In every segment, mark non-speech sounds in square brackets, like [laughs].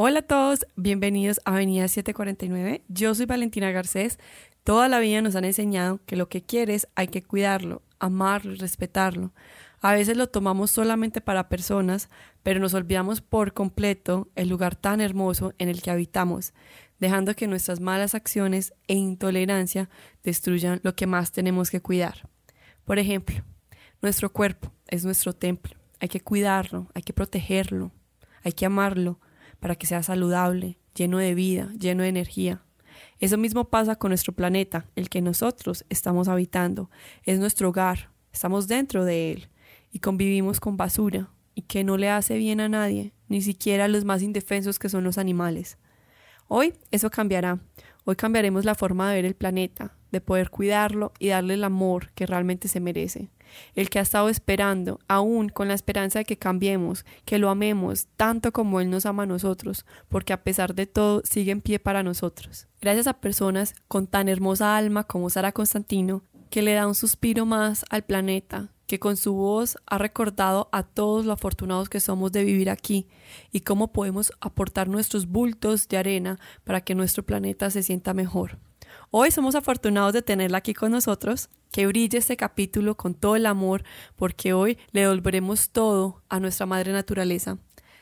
Hola a todos, bienvenidos a Avenida 749. Yo soy Valentina Garcés. Toda la vida nos han enseñado que lo que quieres hay que cuidarlo, amarlo y respetarlo. A veces lo tomamos solamente para personas, pero nos olvidamos por completo el lugar tan hermoso en el que habitamos, dejando que nuestras malas acciones e intolerancia destruyan lo que más tenemos que cuidar. Por ejemplo, nuestro cuerpo es nuestro templo. Hay que cuidarlo, hay que protegerlo, hay que amarlo para que sea saludable, lleno de vida, lleno de energía. Eso mismo pasa con nuestro planeta, el que nosotros estamos habitando. Es nuestro hogar, estamos dentro de él y convivimos con basura y que no le hace bien a nadie, ni siquiera a los más indefensos que son los animales. Hoy eso cambiará. Hoy cambiaremos la forma de ver el planeta, de poder cuidarlo y darle el amor que realmente se merece el que ha estado esperando, aún con la esperanza de que cambiemos, que lo amemos tanto como Él nos ama a nosotros, porque a pesar de todo sigue en pie para nosotros. Gracias a personas con tan hermosa alma como Sara Constantino, que le da un suspiro más al planeta, que con su voz ha recordado a todos lo afortunados que somos de vivir aquí y cómo podemos aportar nuestros bultos de arena para que nuestro planeta se sienta mejor. Hoy somos afortunados de tenerla aquí con nosotros, que brille este capítulo con todo el amor, porque hoy le devolveremos todo a nuestra madre naturaleza.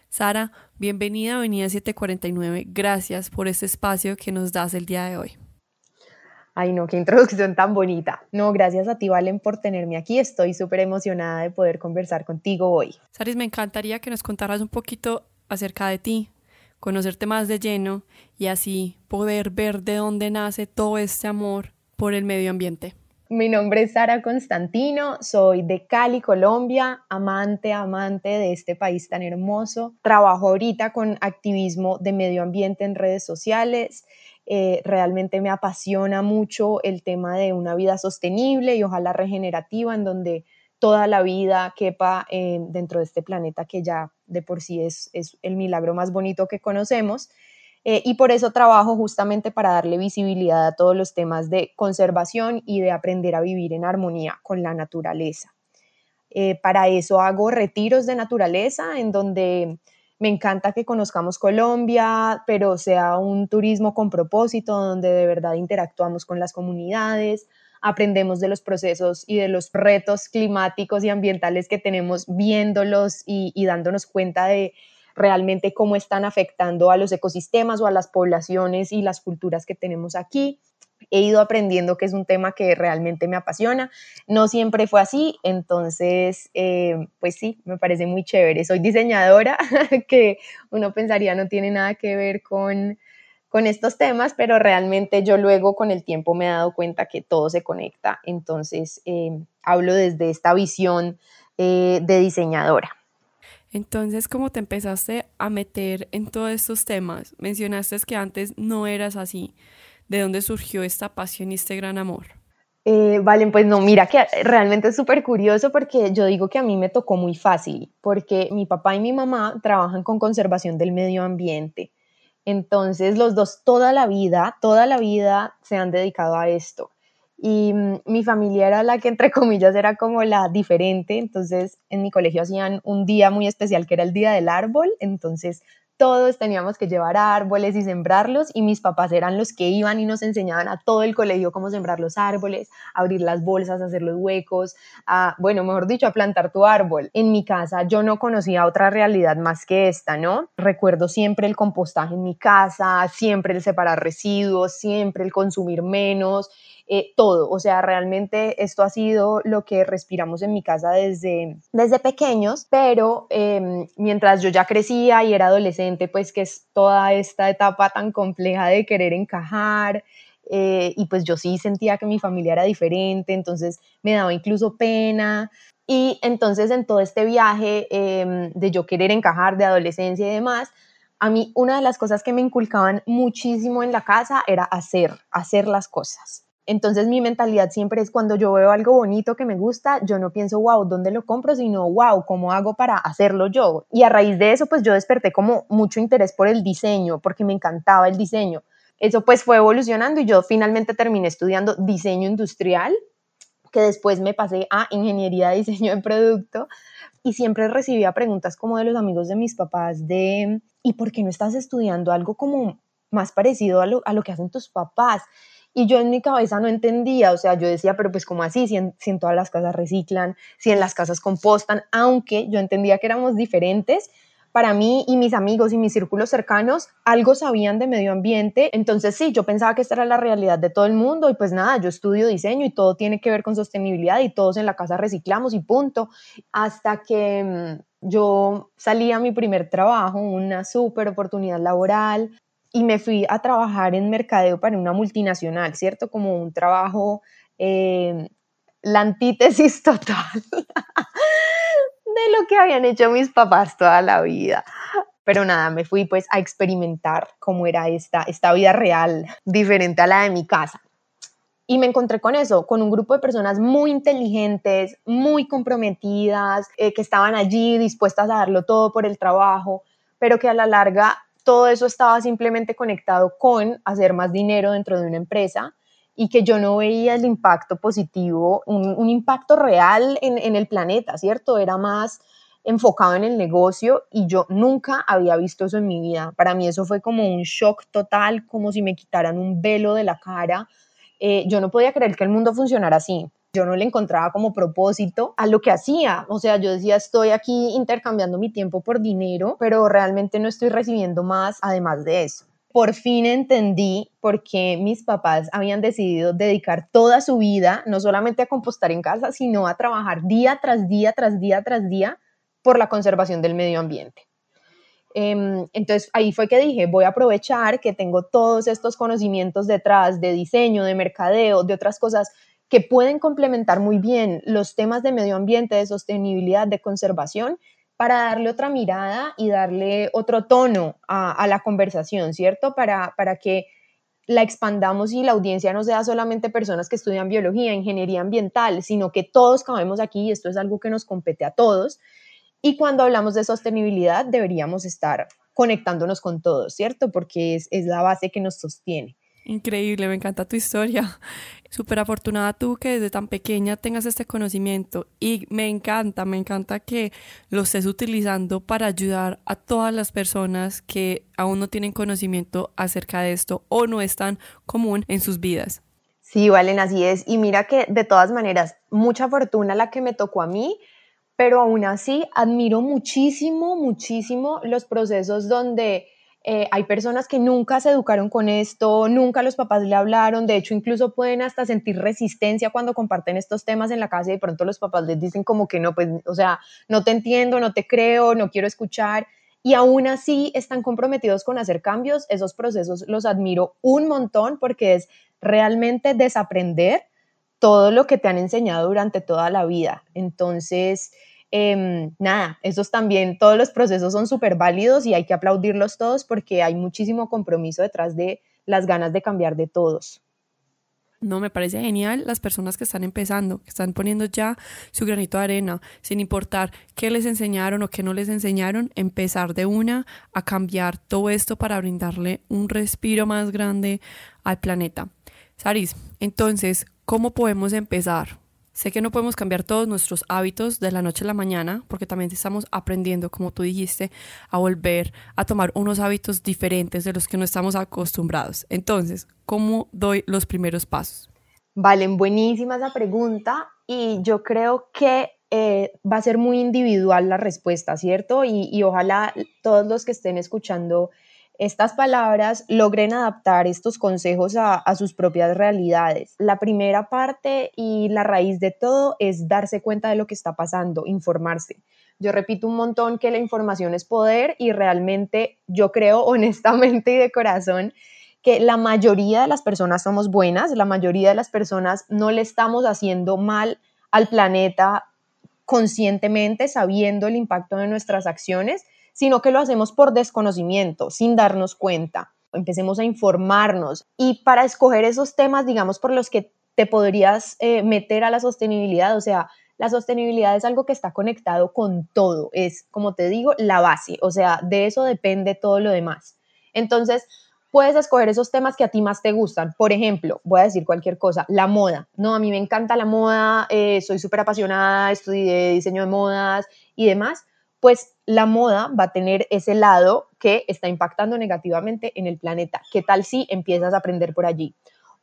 Sara, bienvenida a Avenida 749. Gracias por este espacio que nos das el día de hoy. Ay, no, qué introducción tan bonita. No, gracias a ti, Valen, por tenerme aquí. Estoy súper emocionada de poder conversar contigo hoy. Saris, me encantaría que nos contaras un poquito acerca de ti, conocerte más de lleno y así poder ver de dónde nace todo este amor por el medio ambiente. Mi nombre es Sara Constantino, soy de Cali, Colombia, amante, amante de este país tan hermoso. Trabajo ahorita con activismo de medio ambiente en redes sociales. Eh, realmente me apasiona mucho el tema de una vida sostenible y ojalá regenerativa, en donde toda la vida quepa eh, dentro de este planeta que ya de por sí es, es el milagro más bonito que conocemos. Eh, y por eso trabajo justamente para darle visibilidad a todos los temas de conservación y de aprender a vivir en armonía con la naturaleza. Eh, para eso hago retiros de naturaleza en donde me encanta que conozcamos Colombia, pero sea un turismo con propósito, donde de verdad interactuamos con las comunidades, aprendemos de los procesos y de los retos climáticos y ambientales que tenemos viéndolos y, dándonos cuenta de realmente cómo están afectando a los ecosistemas o a las poblaciones y las culturas que tenemos aquí. He ido aprendiendo que es un tema que realmente me apasiona. No siempre fue así, entonces, eh, pues sí, me parece muy chévere. Soy diseñadora, [laughs] que uno pensaría no tiene nada que ver con, con estos temas, pero realmente yo luego con el tiempo me he dado cuenta que todo se conecta. Entonces, eh, hablo desde esta visión eh, de diseñadora. Entonces, ¿cómo te empezaste a meter en todos estos temas? Mencionaste que antes no eras así. ¿De dónde surgió esta pasión y este gran amor? Eh, vale, pues no, mira que realmente es súper curioso porque yo digo que a mí me tocó muy fácil, porque mi papá y mi mamá trabajan con conservación del medio ambiente. Entonces los dos toda la vida, toda la vida se han dedicado a esto. Y mm, mi familia era la que entre comillas era como la diferente, entonces en mi colegio hacían un día muy especial que era el Día del Árbol, entonces todos teníamos que llevar árboles y sembrarlos y mis papás eran los que iban y nos enseñaban a todo el colegio cómo sembrar los árboles, abrir las bolsas, hacer los huecos, a, bueno, mejor dicho, a plantar tu árbol. En mi casa yo no conocía otra realidad más que esta, ¿no? Recuerdo siempre el compostaje en mi casa, siempre el separar residuos, siempre el consumir menos eh, todo. O sea, realmente esto ha sido lo que respiramos en mi casa desde, desde pequeños, pero em, mientras yo ya crecía y era adolescente, pues que es toda esta etapa tan compleja de querer encajar, eh, y pues yo sí sentía que mi familia era diferente, entonces me daba incluso pena. Y entonces en todo este viaje em, de yo querer encajar, de adolescencia y demás, a mí una de las cosas que me inculcaban muchísimo en la casa era hacer, hacer las cosas. Entonces mi mentalidad siempre es cuando yo veo algo bonito que me gusta, yo no pienso, wow, ¿dónde lo compro? Sino, wow, ¿cómo hago para hacerlo yo? Y a raíz de eso, pues yo desperté como mucho interés por el diseño, porque me encantaba el diseño. Eso pues fue evolucionando y yo finalmente terminé estudiando diseño industrial que después me pasé a ingeniería de diseño de producto y siempre recibía preguntas como de los amigos de mis papás de, ¿y por qué no estás estudiando algo como más parecido a lo, a lo que hacen tus papás? Y yo en mi cabeza no entendía, o sea, yo decía, pero pues como así, si en, si en, todas las casas reciclan, si en las casas compostan, aunque yo entendía que éramos diferentes, para mí y mis amigos y mis círculos cercanos algo sabían de medio ambiente, entonces sí, yo pensaba que esta era la realidad de todo el mundo y pues nada, yo estudio diseño y todo tiene que ver con sostenibilidad y todos en la casa reciclamos y punto, hasta que mm, yo salí a mi primer trabajo, una súper oportunidad laboral y me fui a trabajar en mercadeo para una multinacional, ¿cierto? Como un trabajo, eh, la antítesis [laughs] total de lo que habían hecho mis papás toda la vida. Pero nada, me fui pues a experimentar cómo era esta, esta vida real, diferente a la de mi casa. Y me encontré con eso, con un grupo de personas muy inteligentes, muy comprometidas, eh, que estaban allí dispuestas a darlo todo por el trabajo, pero que a la larga todo eso estaba simplemente conectado con hacer más dinero dentro de una empresa y que yo no veía el impacto positivo, un, impacto real en, el planeta, ¿cierto? Era más enfocado en el negocio y yo nunca había visto eso en mi vida. Para mí eso fue como un shock total, como si me quitaran un velo de la cara. Eh, yo no podía creer que el mundo funcionara así. Yo no le encontraba como propósito a lo que hacía. O sea, yo decía, estoy aquí intercambiando mi tiempo por dinero, pero realmente no estoy recibiendo más además de eso por fin entendí por qué mis papás habían decidido dedicar toda su vida, no solamente a compostar en casa, sino a trabajar día tras día, tras día, tras día por la conservación del medio ambiente. Em, entonces ahí fue que dije, voy a aprovechar que tengo todos estos conocimientos detrás de diseño, de mercadeo, de otras cosas que pueden complementar muy bien los temas de medio ambiente, de sostenibilidad, de conservación para darle otra mirada y darle otro tono a, la conversación, ¿cierto? Para, para que la expandamos y la audiencia no sea solamente personas que estudian biología, ingeniería ambiental, sino que todos cabemos aquí y esto es algo que nos compete a todos. Y cuando hablamos de sostenibilidad deberíamos estar conectándonos con todos, ¿cierto? Porque es, es la base que nos sostiene. Increíble, me encanta tu historia. Súper afortunada tú que desde tan pequeña tengas este conocimiento y me encanta, me encanta que lo estés utilizando para ayudar a todas las personas que aún no tienen conocimiento acerca de esto o no es tan común en sus vidas. Sí, Valen, así es. Y mira que de todas maneras, mucha fortuna la que me tocó a mí, pero aún así admiro muchísimo, muchísimo los procesos donde eh, hay personas que nunca se educaron con esto, nunca los papás le hablaron, de hecho incluso pueden hasta sentir resistencia cuando comparten estos temas en la casa y de pronto los papás les dicen como que no, pues, o sea, no te entiendo, no te creo, no quiero escuchar. Y aún así están comprometidos con hacer cambios, esos procesos los admiro un montón porque es realmente desaprender todo lo que te han enseñado durante toda la vida. Entonces, Em, nada, esos también, todos los procesos son súper válidos y hay que aplaudirlos todos porque hay muchísimo compromiso detrás de las ganas de cambiar de todos. No, me parece genial las personas que están empezando, que están poniendo ya su granito de arena, sin importar qué les enseñaron o qué no les enseñaron, empezar de una a cambiar todo esto para brindarle un respiro más grande al planeta. Saris, entonces, ¿cómo podemos empezar? Sé que no podemos cambiar todos nuestros hábitos de la noche a la mañana, porque también estamos aprendiendo, como tú dijiste, a volver a tomar unos hábitos diferentes de los que no estamos acostumbrados. Entonces, ¿cómo doy los primeros pasos? Valen, buenísima esa pregunta y yo creo que eh, va a ser muy individual la respuesta, ¿cierto? Y, y ojalá todos los que estén escuchando estas palabras logren adaptar estos consejos a, sus propias realidades. La primera parte y la raíz de todo es darse cuenta de lo que está pasando, informarse. Yo repito un montón que la información es poder y realmente yo creo [laughs] honestamente y de corazón que la mayoría de las personas somos buenas, la mayoría de las personas no le estamos haciendo mal al planeta conscientemente, sabiendo el impacto de nuestras acciones sino que lo hacemos por desconocimiento, sin darnos cuenta. Empecemos a informarnos y para escoger esos temas, digamos, por los que te podrías eh, meter a la sostenibilidad, o sea, la sostenibilidad es algo que está conectado con todo, es, como te digo, la base, o sea, de eso depende todo lo demás. Entonces, puedes escoger esos temas que a ti más te gustan. Por ejemplo, voy a decir cualquier cosa, la moda. No, a mí me encanta la moda, eh, soy súper apasionada, estudié diseño de modas y demás. Pues la moda va a tener ese lado que está impactando negativamente en el planeta. ¿Qué tal si empiezas a aprender por allí?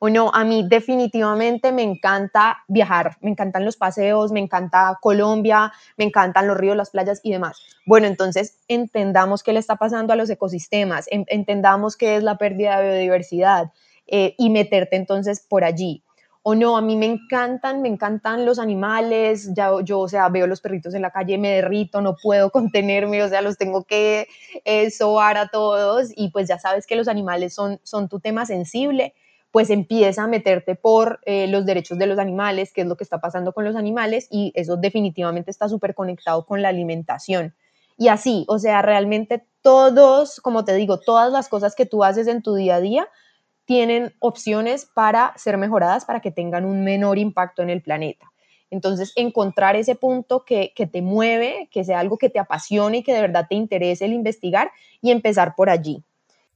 o no, a mí definitivamente me encanta viajar, me encantan los paseos, me encanta Colombia, me encantan los ríos, las playas y demás. Bueno, entonces entendamos qué le está pasando a los ecosistemas, entendamos qué es la pérdida de biodiversidad eh, y meterte entonces por allí. O no, a mí me encantan, me encantan los animales, ya yo, o sea, veo los perritos en la calle, me derrito, no puedo [laughs] contenerme, o sea, los tengo que eh, sobar a todos y pues ya sabes que los animales son, son tu tema sensible pues empieza a meterte por eh, los derechos de los animales, qué es lo que está pasando con los animales y eso definitivamente está súper conectado con la alimentación. Y así, o sea, realmente todos, como te digo, todas las cosas que tú haces en tu día a día tienen opciones para ser mejoradas, para que tengan un menor impacto en el planeta. Entonces, encontrar ese punto que, que te mueve, que sea algo que te apasione y que de verdad te interese el investigar y empezar por allí.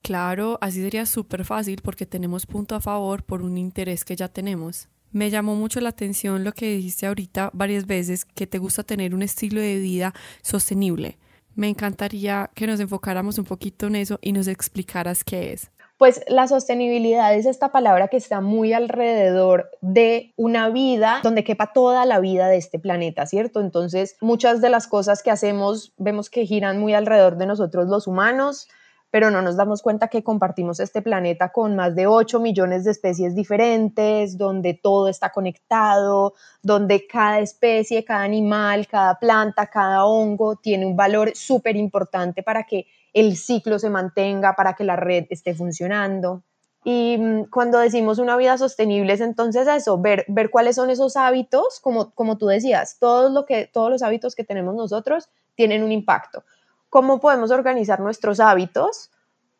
Claro, así sería súper fácil porque tenemos punto a favor por un interés que ya tenemos. Me llamó mucho la atención lo que dijiste ahorita varias veces, que te gusta tener un estilo de vida sostenible. Me encantaría que nos enfocáramos un poquito en eso y nos explicaras qué es. Pues la sostenibilidad es esta palabra que está muy alrededor de una vida donde quepa toda la vida de este planeta, ¿cierto? Entonces, muchas de las cosas que hacemos vemos que giran muy alrededor de nosotros los humanos, pero no nos damos cuenta que compartimos este planeta con más de 8 millones de especies diferentes, donde todo está conectado, donde cada especie, cada animal, cada planta, cada hongo tiene un valor súper importante para que el ciclo se mantenga, para que la red esté funcionando. Y mm, cuando decimos una vida sostenible es entonces eso, ver, ver cuáles son esos hábitos, como, como tú decías, todo lo que, todos los hábitos que tenemos nosotros tienen un impacto cómo podemos organizar nuestros hábitos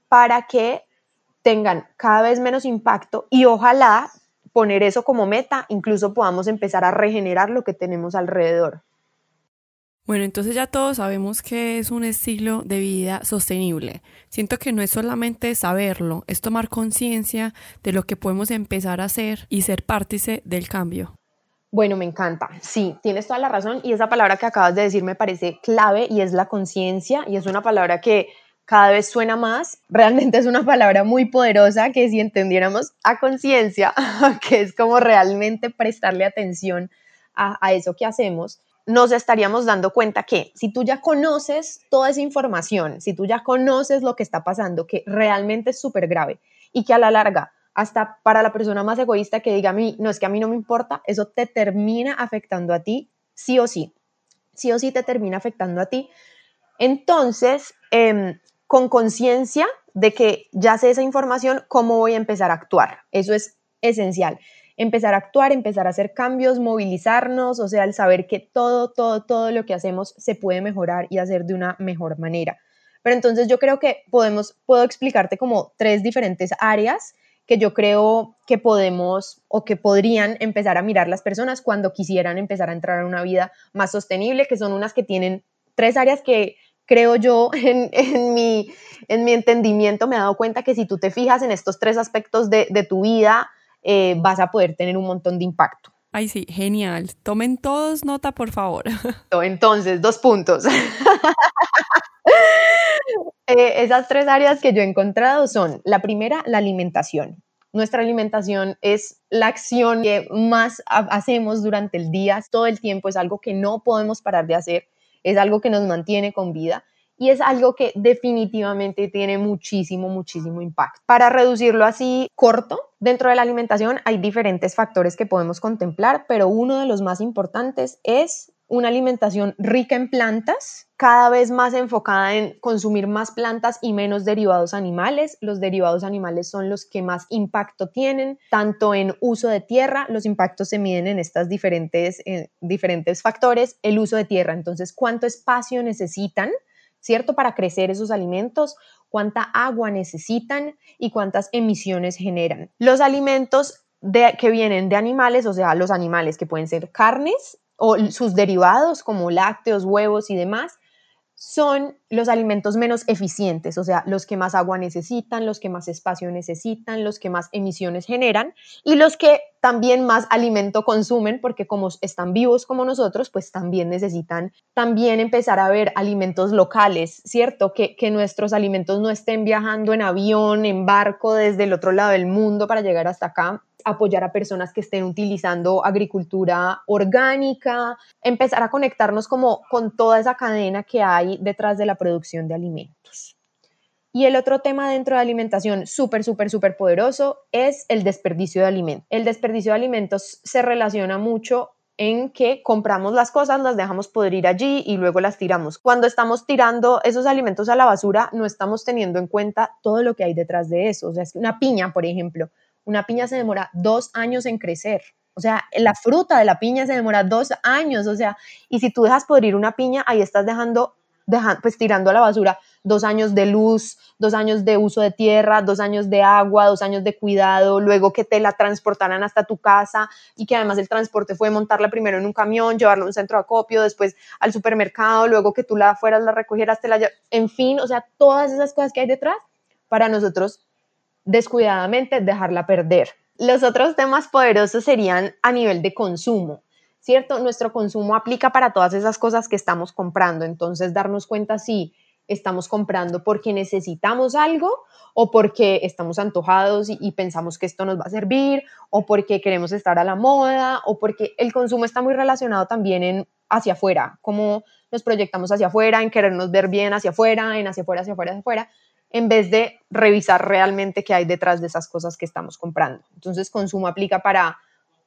para que tengan cada vez menos impacto y ojalá poner eso como meta, incluso podamos empezar a regenerar lo que tenemos alrededor. Bueno, entonces ya todos sabemos que es un estilo de vida sostenible. Siento que no es solamente saberlo, es tomar conciencia de lo que podemos empezar a hacer y ser partícipe del cambio. Bueno, me encanta. Sí, tienes toda la razón y esa palabra que acabas de decir me parece clave y es la conciencia y es una palabra que cada vez suena más. Realmente es una palabra muy poderosa que si entendiéramos a conciencia, [laughs] que es como realmente prestarle atención a, a eso que hacemos, nos estaríamos dando cuenta que si tú ya conoces toda esa información, si tú ya conoces lo que está pasando, que realmente es súper grave y que a la larga hasta para la persona más egoísta que diga a mí, no es que a mí no me importa, eso te termina afectando a ti, sí o sí, sí o sí te termina afectando a ti. Entonces, em, con conciencia de que ya sé esa información, ¿cómo voy a empezar a actuar? Eso es esencial. Empezar a actuar, empezar a hacer cambios, movilizarnos, o sea, el saber que todo, todo, todo lo que hacemos se puede mejorar y hacer de una mejor manera. Pero entonces yo creo que podemos, puedo explicarte como tres diferentes áreas que yo creo que podemos o que podrían empezar a mirar las personas cuando quisieran empezar a entrar a una vida más sostenible, que son unas que tienen tres áreas que creo yo [laughs] en, mi, en mi entendimiento me he dado cuenta que si tú te fijas en estos tres aspectos de, tu vida, eh, vas a poder tener un montón de impacto. Ay, sí, genial. Tomen todos nota, por favor. [laughs] Entonces, dos puntos. [laughs] Eh, esas tres áreas que yo he encontrado son, la primera, la alimentación. Nuestra alimentación es la acción que más hacemos durante el día, todo el tiempo, es algo que no podemos parar de hacer, es algo que nos mantiene con vida y es algo que definitivamente tiene muchísimo, muchísimo impacto. Para reducirlo así corto, dentro de la alimentación hay diferentes factores que podemos contemplar, pero uno de los más importantes es una alimentación rica en plantas, cada vez más enfocada en consumir más plantas y menos derivados animales. Los derivados animales son los que más impacto tienen, tanto en uso de tierra, los impactos se miden en estos diferentes, eh, diferentes factores, el uso de tierra, entonces cuánto espacio necesitan, ¿cierto? Para crecer esos alimentos, cuánta agua necesitan y cuántas emisiones generan. Los alimentos que vienen de animales, o sea, los animales que pueden ser carnes, o sus derivados como lácteos, huevos y demás, son los alimentos menos eficientes, o sea, los que más agua necesitan, los que más espacio necesitan, los que más emisiones generan y los que también más alimento consumen, porque como están vivos como nosotros, pues también necesitan también empezar a ver alimentos locales, ¿cierto? Que, que nuestros alimentos no estén viajando en avión, en barco desde el otro lado del mundo para llegar hasta acá, apoyar a personas que estén utilizando agricultura orgánica, empezar a conectarnos como con toda esa cadena que hay detrás de la producción de alimentos. Y el otro tema dentro de alimentación súper, súper, súper poderoso es el desperdicio de alimentos. El desperdicio de alimentos se relaciona mucho en que compramos las cosas, las dejamos podrir allí y luego las tiramos. Cuando estamos tirando esos alimentos a la basura, no estamos teniendo en cuenta todo lo que hay detrás de eso. O sea, es una piña, por ejemplo, una piña se demora dos años en crecer. O sea, la fruta de la piña se demora dos años. O sea, y si tú dejas podrir una piña, ahí estás dejando, pues tirando a la basura dos años de luz, dos años de uso de tierra, dos años de agua, dos años de cuidado, luego que te la transportaran hasta tu casa y que además el transporte fue montarla primero en un camión, llevarla a un centro de acopio, después al supermercado, luego que tú la fueras, la recogieras, te la en fin, o sea, todas esas cosas que hay detrás, para nosotros descuidadamente dejarla perder. Los otros temas poderosos serían a nivel de consumo, ¿cierto? Nuestro consumo aplica para todas esas cosas que estamos comprando, entonces darnos cuenta si estamos comprando porque necesitamos algo o porque estamos antojados y, pensamos que esto nos va a servir o porque queremos estar a la moda o porque el consumo está muy relacionado también en hacia afuera, cómo nos proyectamos hacia afuera, en querernos ver bien hacia afuera, en hacia afuera, hacia afuera, hacia afuera en vez de revisar realmente qué hay detrás de esas cosas que estamos comprando. Entonces, consumo aplica para,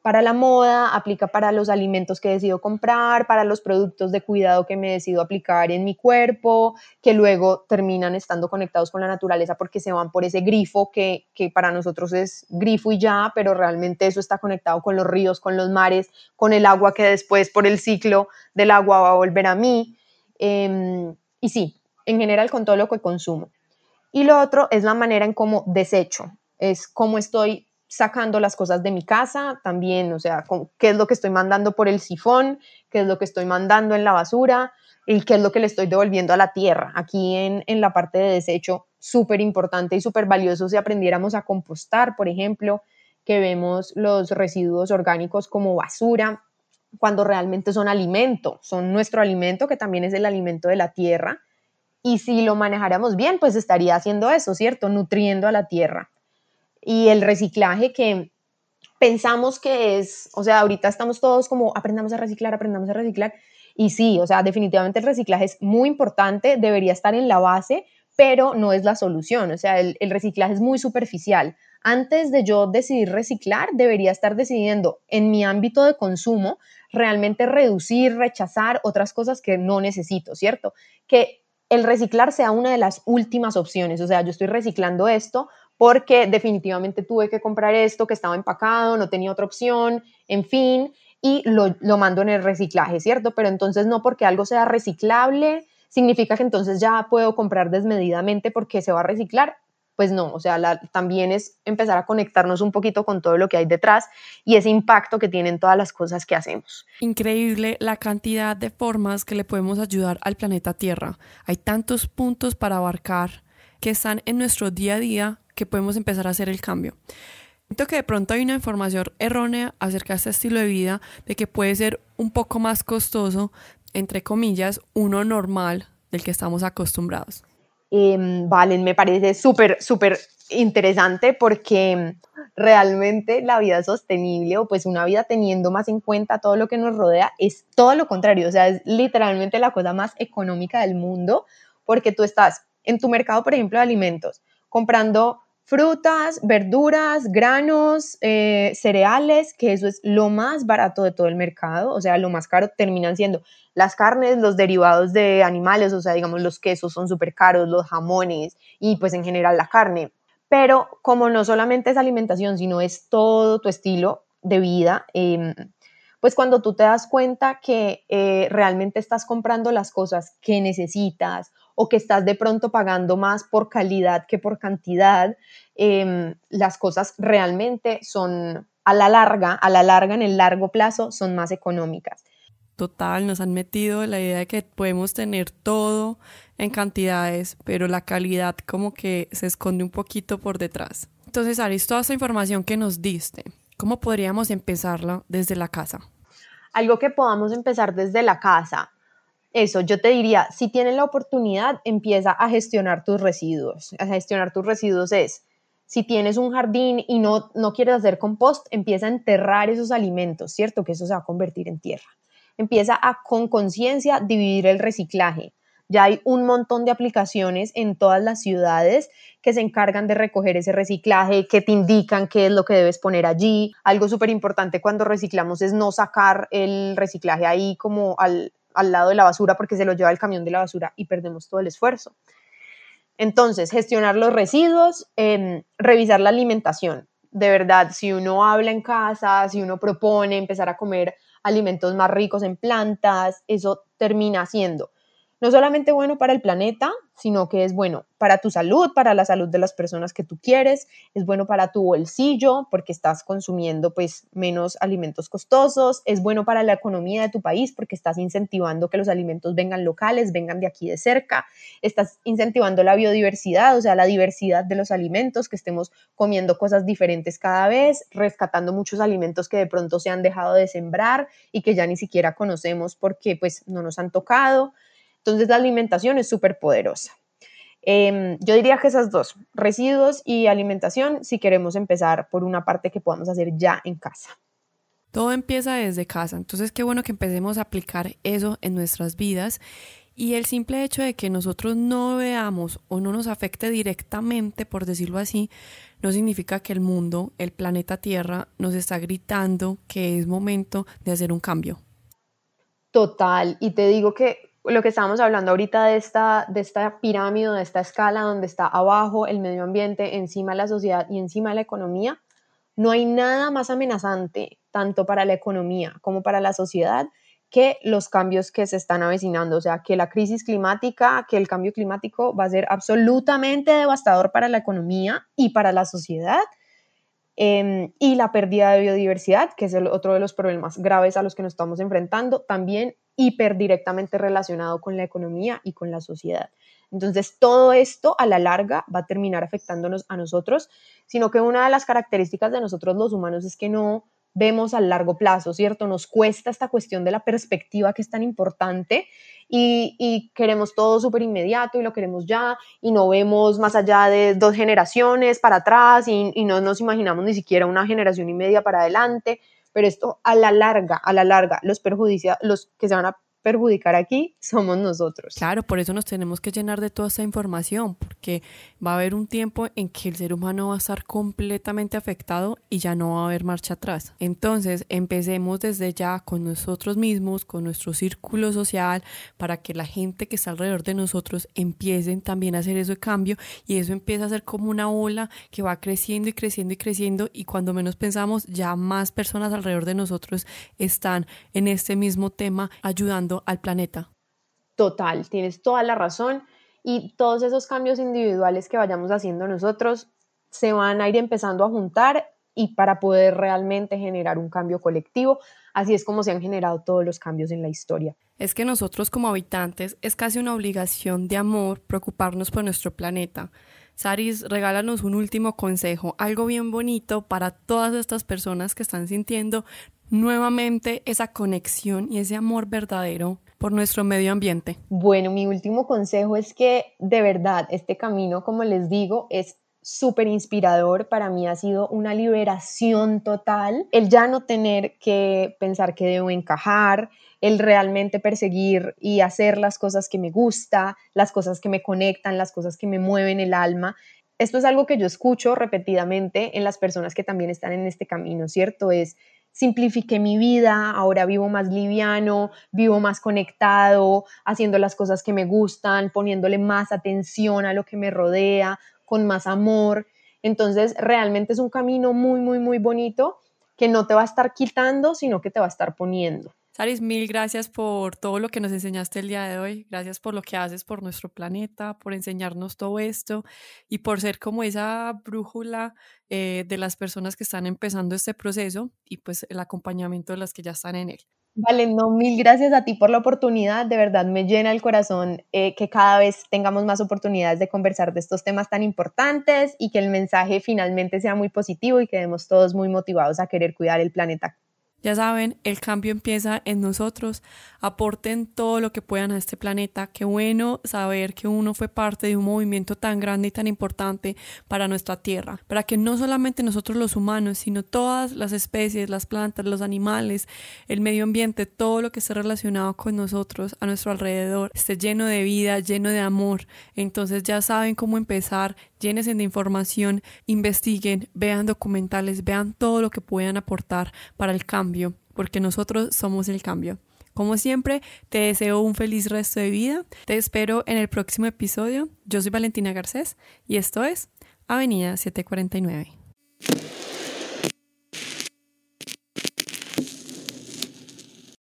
para la moda, aplica para los alimentos que decido comprar, para los productos de cuidado que me decido aplicar en mi cuerpo, que luego terminan estando conectados con la naturaleza porque se van por ese grifo que, para nosotros es grifo y ya, pero realmente eso está conectado con los ríos, con los mares, con el agua que después por el ciclo del agua va a volver a mí. Em, y sí, en general con todo lo que consumo. Y lo otro es la manera en cómo desecho, es cómo estoy sacando las cosas de mi casa también, o sea, qué es lo que estoy mandando por el sifón, qué es lo que estoy mandando en la basura y qué es lo que le estoy devolviendo a la tierra. Aquí en, en la parte de desecho, súper importante y súper valioso si aprendiéramos a compostar, por ejemplo, que vemos los residuos orgánicos como basura, cuando realmente son alimento, son nuestro alimento, que también es el alimento de la tierra y si lo manejáramos bien, pues estaría haciendo eso, ¿cierto? Nutriendo a la tierra. Y el reciclaje que pensamos que es, o sea, ahorita estamos todos como aprendamos a reciclar, aprendamos a reciclar. Y sí, o sea, definitivamente el reciclaje es muy importante, debería estar en la base, pero no es la solución. O sea, el, reciclaje es muy superficial. Antes de yo decidir reciclar, debería estar decidiendo en mi ámbito de consumo realmente reducir, rechazar otras cosas que no necesito, ¿cierto? Que el reciclar sea una de las últimas opciones. O sea, yo estoy reciclando esto porque definitivamente tuve que comprar esto que estaba empacado, no tenía otra opción, en fin, y lo, lo mando en el reciclaje, ¿cierto? Pero entonces no porque algo sea reciclable, significa que entonces ya puedo comprar desmedidamente porque se va a reciclar pues no, o sea, también es empezar a conectarnos un poquito con todo lo que hay detrás y ese impacto que tienen todas las cosas que hacemos. Increíble la cantidad de formas que le podemos ayudar al planeta Tierra. Hay tantos puntos para abarcar que están en nuestro día a día que podemos empezar a hacer el cambio. Siento que de pronto hay una información errónea acerca de este estilo de vida, de que puede ser un poco más costoso, entre comillas, uno normal del que estamos acostumbrados. Em, Valen, me parece súper, súper interesante porque realmente la vida sostenible o pues una vida teniendo más en cuenta todo lo que nos rodea es todo lo contrario, o sea, es literalmente la cosa más económica del mundo porque tú estás en tu mercado, por ejemplo, de alimentos, comprando frutas, verduras, granos, eh, cereales, que eso es lo más barato de todo el mercado, o sea, lo más caro terminan siendo las carnes, los derivados de animales, o sea, digamos, los quesos son súper caros, los jamones y pues en general la carne. Pero como no solamente es alimentación, sino es todo tu estilo de vida, em, pues cuando tú te das cuenta que eh, realmente estás comprando las cosas que necesitas o que estás de pronto pagando más por calidad que por cantidad, em, las cosas realmente son a la larga, a la larga, en el largo plazo, son más económicas. total, nos han metido la idea de que podemos tener todo en cantidades, pero la calidad como que se esconde un poquito por detrás. Entonces, Aris, toda esta información que nos diste, ¿cómo podríamos empezarla desde la casa? Algo que podamos empezar desde la casa. Eso, yo te diría, si tienes la oportunidad, empieza a gestionar tus residuos. A gestionar tus residuos es, si tienes un jardín y no, no quieres hacer compost, empieza a enterrar esos alimentos, ¿cierto? Que eso se va a convertir en tierra. Empieza a con conciencia dividir el reciclaje. Ya hay un montón de aplicaciones en todas las ciudades que se encargan de recoger ese reciclaje, que te indican qué es lo que debes poner allí. Algo súper importante cuando reciclamos es no sacar el reciclaje ahí como al, al lado de la basura porque se lo lleva el camión de la basura y perdemos todo el esfuerzo. Entonces, gestionar los residuos, em, revisar la alimentación. De verdad, si uno habla en casa, si uno propone empezar a comer alimentos más ricos en plantas, eso termina siendo no solamente bueno para el planeta, sino que es bueno para tu salud, para la salud de las personas que tú quieres, es bueno para tu bolsillo porque estás consumiendo pues menos alimentos costosos, es bueno para la economía de tu país porque estás incentivando que los alimentos vengan locales, vengan de aquí de cerca, estás incentivando la biodiversidad, o sea, la diversidad de los alimentos, que estemos comiendo cosas diferentes cada vez, rescatando muchos alimentos que de pronto se han dejado de sembrar y que ya ni siquiera conocemos porque pues no nos han tocado. Entonces la alimentación es súper poderosa. Em, yo diría que esas dos, residuos y alimentación, si queremos empezar por una parte que podamos hacer ya en casa. Todo empieza desde casa, entonces qué bueno que empecemos a aplicar eso en nuestras vidas y el simple hecho de que nosotros no veamos o no nos afecte directamente, por decirlo así, no significa que el mundo, el planeta Tierra, nos está gritando que es momento de hacer un cambio. Total, y te digo que lo que estábamos hablando ahorita de esta, de esta pirámide, de esta escala donde está abajo el medio ambiente, encima la sociedad y encima la economía, no hay nada más amenazante, tanto para la economía como para la sociedad, que los cambios que se están avecinando. O sea, que la crisis climática, que el cambio climático va a ser absolutamente devastador para la economía y para la sociedad. Em, y la pérdida de biodiversidad, que es otro de los problemas graves a los que nos estamos enfrentando, también hiper directamente relacionado con la economía y con la sociedad. Entonces, todo esto a la larga va a terminar afectándonos a nosotros, sino que una de las características de nosotros los humanos es que no vemos a largo plazo, ¿cierto? Nos cuesta esta cuestión de la perspectiva que es tan importante y, queremos todo súper inmediato y lo queremos ya y no vemos más allá de dos generaciones para atrás y, y no nos imaginamos ni siquiera una generación y media para adelante pero esto a la larga, a la larga, los perjudicia, los que se van a perjudicar aquí somos nosotros. Claro, por eso nos tenemos que llenar de toda esa información, porque va a haber un tiempo en que el ser humano va a estar completamente afectado y ya no va a haber marcha atrás. Entonces, empecemos desde ya con nosotros mismos, con nuestro círculo social, para que la gente que está alrededor de nosotros empiecen también a hacer eso de cambio y eso empieza a ser como una ola que va creciendo y creciendo y creciendo y cuando menos pensamos ya más personas alrededor de nosotros están en este mismo tema ayudando al planeta. Total, tienes toda la razón y todos esos cambios individuales que vayamos haciendo nosotros se van a ir empezando a juntar y para poder realmente generar un cambio colectivo. Así es como se han generado todos los cambios en la historia. Es que nosotros como habitantes es casi una obligación de amor preocuparnos por nuestro planeta. Saris, regálanos un último consejo, algo bien bonito para todas estas personas que están sintiendo nuevamente esa conexión y ese amor verdadero por nuestro medio ambiente? Bueno, mi último consejo es que de verdad este camino, como les digo, es súper inspirador. Para mí ha sido una liberación total. El ya no tener que pensar que debo encajar, el realmente perseguir y hacer las cosas que me gusta, las cosas que me conectan, las cosas que me mueven el alma. Esto es algo que yo escucho repetidamente en las personas que también están en este camino, ¿cierto? Es simplifiqué mi vida, ahora vivo más liviano, vivo más conectado, haciendo las cosas que me gustan, poniéndole más atención a lo que me rodea, con más amor. Entonces, realmente es un camino muy, muy, muy bonito que no te va a estar quitando, sino que te va a estar poniendo. Saris, mil gracias por todo lo que nos enseñaste el día de hoy. Gracias por lo que haces por nuestro planeta, por enseñarnos todo esto y por ser como esa brújula eh, de las personas que están empezando este proceso y pues el acompañamiento de las que ya están en él. Vale, no, mil gracias a ti por la oportunidad. De verdad me llena el corazón eh, que cada vez tengamos más oportunidades de conversar de estos temas tan importantes y que el mensaje finalmente sea muy positivo y quedemos todos muy motivados a querer cuidar el planeta. Ya saben, el cambio empieza en nosotros. Aporten todo lo que puedan a este planeta. Qué bueno saber que uno fue parte de un movimiento tan grande y tan importante para nuestra Tierra. Para que no solamente nosotros los humanos, sino todas las especies, las plantas, los animales, el medio ambiente, todo lo que esté relacionado con nosotros a nuestro alrededor, esté lleno de vida, lleno de amor. Entonces ya saben cómo empezar. Llénense de información, investiguen, vean documentales, vean todo lo que puedan aportar para el cambio porque nosotros somos el cambio. Como siempre, te deseo un feliz resto de vida. Te espero en el próximo episodio. Yo soy Valentina Garcés y esto es Avenida 749.